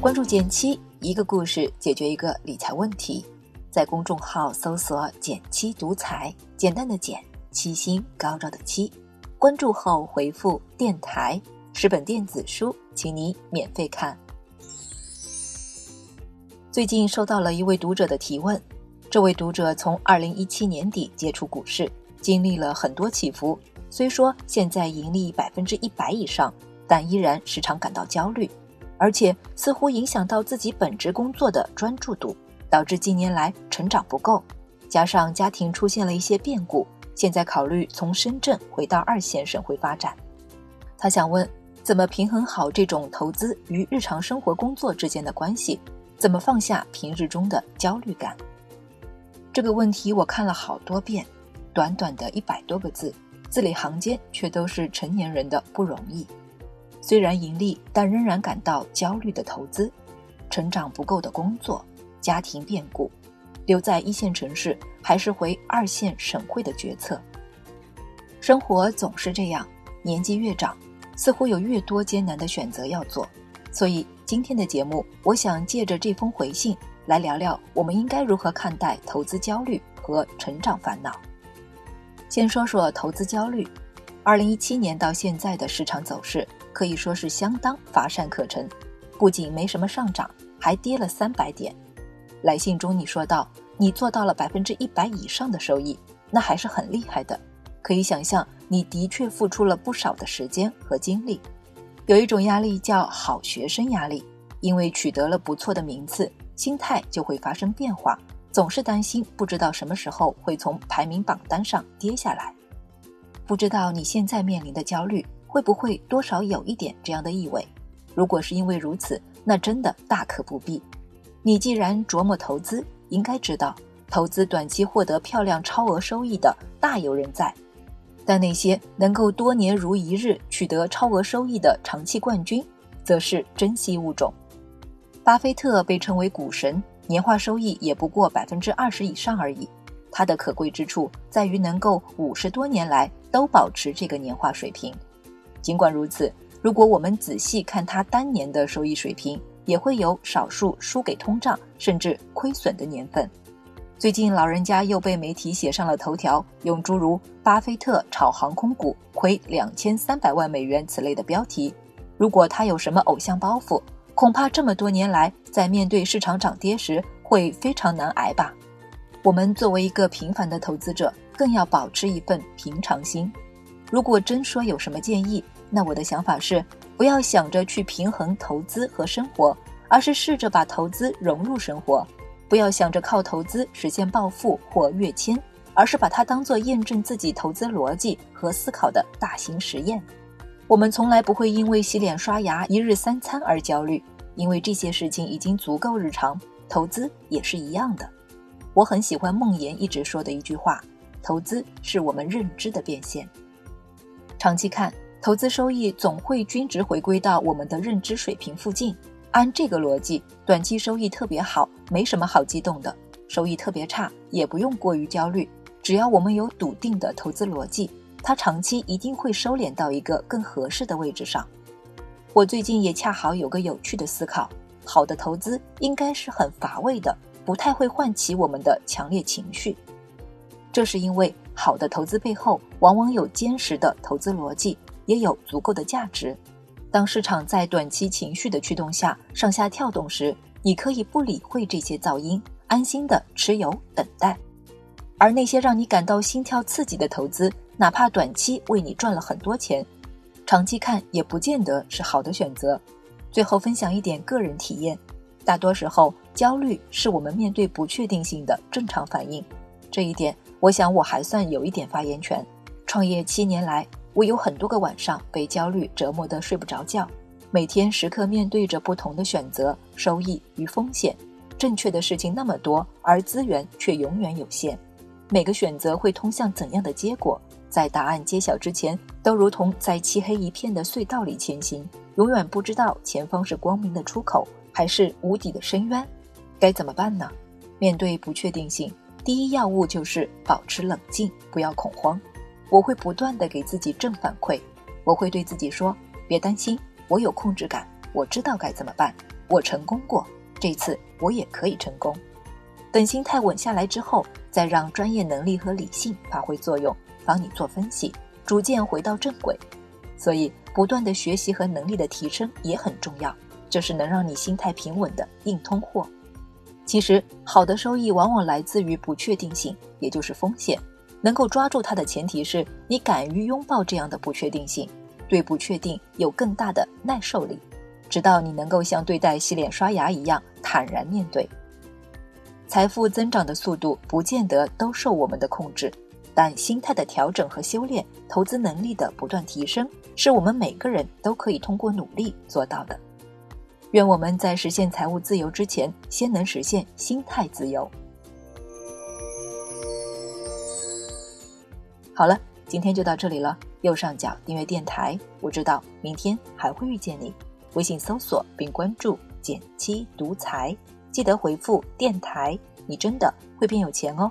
关注减七，一个故事解决一个理财问题。在公众号搜索“减七独裁，简单的减，七星高照的七。关注后回复“电台”，十本电子书，请你免费看。最近收到了一位读者的提问，这位读者从二零一七年底接触股市，经历了很多起伏。虽说现在盈利百分之一百以上，但依然时常感到焦虑。而且似乎影响到自己本职工作的专注度，导致近年来成长不够，加上家庭出现了一些变故，现在考虑从深圳回到二线省会发展。他想问，怎么平衡好这种投资与日常生活工作之间的关系？怎么放下平日中的焦虑感？这个问题我看了好多遍，短短的一百多个字，字里行间却都是成年人的不容易。虽然盈利，但仍然感到焦虑的投资，成长不够的工作，家庭变故，留在一线城市还是回二线省会的决策。生活总是这样，年纪越长，似乎有越多艰难的选择要做。所以今天的节目，我想借着这封回信来聊聊，我们应该如何看待投资焦虑和成长烦恼。先说说投资焦虑，二零一七年到现在的市场走势。可以说是相当乏善可陈，不仅没什么上涨，还跌了三百点。来信中你说到，你做到了百分之一百以上的收益，那还是很厉害的。可以想象，你的确付出了不少的时间和精力。有一种压力叫好学生压力，因为取得了不错的名次，心态就会发生变化，总是担心不知道什么时候会从排名榜单上跌下来。不知道你现在面临的焦虑。会不会多少有一点这样的意味？如果是因为如此，那真的大可不必。你既然琢磨投资，应该知道，投资短期获得漂亮超额收益的大有人在，但那些能够多年如一日取得超额收益的长期冠军，则是珍稀物种。巴菲特被称为股神，年化收益也不过百分之二十以上而已。他的可贵之处在于能够五十多年来都保持这个年化水平。尽管如此，如果我们仔细看它当年的收益水平，也会有少数输给通胀甚至亏损的年份。最近老人家又被媒体写上了头条，用诸如“巴菲特炒航空股亏两千三百万美元”此类的标题。如果他有什么偶像包袱，恐怕这么多年来在面对市场涨跌时会非常难挨吧。我们作为一个平凡的投资者，更要保持一份平常心。如果真说有什么建议，那我的想法是，不要想着去平衡投资和生活，而是试着把投资融入生活；不要想着靠投资实现暴富或跃迁，而是把它当做验证自己投资逻辑和思考的大型实验。我们从来不会因为洗脸刷牙、一日三餐而焦虑，因为这些事情已经足够日常。投资也是一样的。我很喜欢梦岩一直说的一句话：投资是我们认知的变现。长期看，投资收益总会均值回归到我们的认知水平附近。按这个逻辑，短期收益特别好，没什么好激动的；收益特别差，也不用过于焦虑。只要我们有笃定的投资逻辑，它长期一定会收敛到一个更合适的位置上。我最近也恰好有个有趣的思考：好的投资应该是很乏味的，不太会唤起我们的强烈情绪。这是因为。好的投资背后，往往有坚实的投资逻辑，也有足够的价值。当市场在短期情绪的驱动下上下跳动时，你可以不理会这些噪音，安心的持有等待。而那些让你感到心跳刺激的投资，哪怕短期为你赚了很多钱，长期看也不见得是好的选择。最后分享一点个人体验：大多时候，焦虑是我们面对不确定性的正常反应。这一点。我想我还算有一点发言权。创业七年来，我有很多个晚上被焦虑折磨得睡不着觉，每天时刻面对着不同的选择、收益与风险。正确的事情那么多，而资源却永远有限。每个选择会通向怎样的结果，在答案揭晓之前，都如同在漆黑一片的隧道里前行，永远不知道前方是光明的出口还是无底的深渊。该怎么办呢？面对不确定性。第一要务就是保持冷静，不要恐慌。我会不断的给自己正反馈，我会对自己说：“别担心，我有控制感，我知道该怎么办。”我成功过，这次我也可以成功。等心态稳下来之后，再让专业能力和理性发挥作用，帮你做分析，逐渐回到正轨。所以，不断的学习和能力的提升也很重要，就是能让你心态平稳的硬通货。其实，好的收益往往来自于不确定性，也就是风险。能够抓住它的前提是你敢于拥抱这样的不确定性，对不确定有更大的耐受力，直到你能够像对待洗脸刷牙一样坦然面对。财富增长的速度不见得都受我们的控制，但心态的调整和修炼，投资能力的不断提升，是我们每个人都可以通过努力做到的。愿我们在实现财务自由之前，先能实现心态自由。好了，今天就到这里了。右上角订阅电台，我知道明天还会遇见你。微信搜索并关注“减七独裁，记得回复“电台”，你真的会变有钱哦。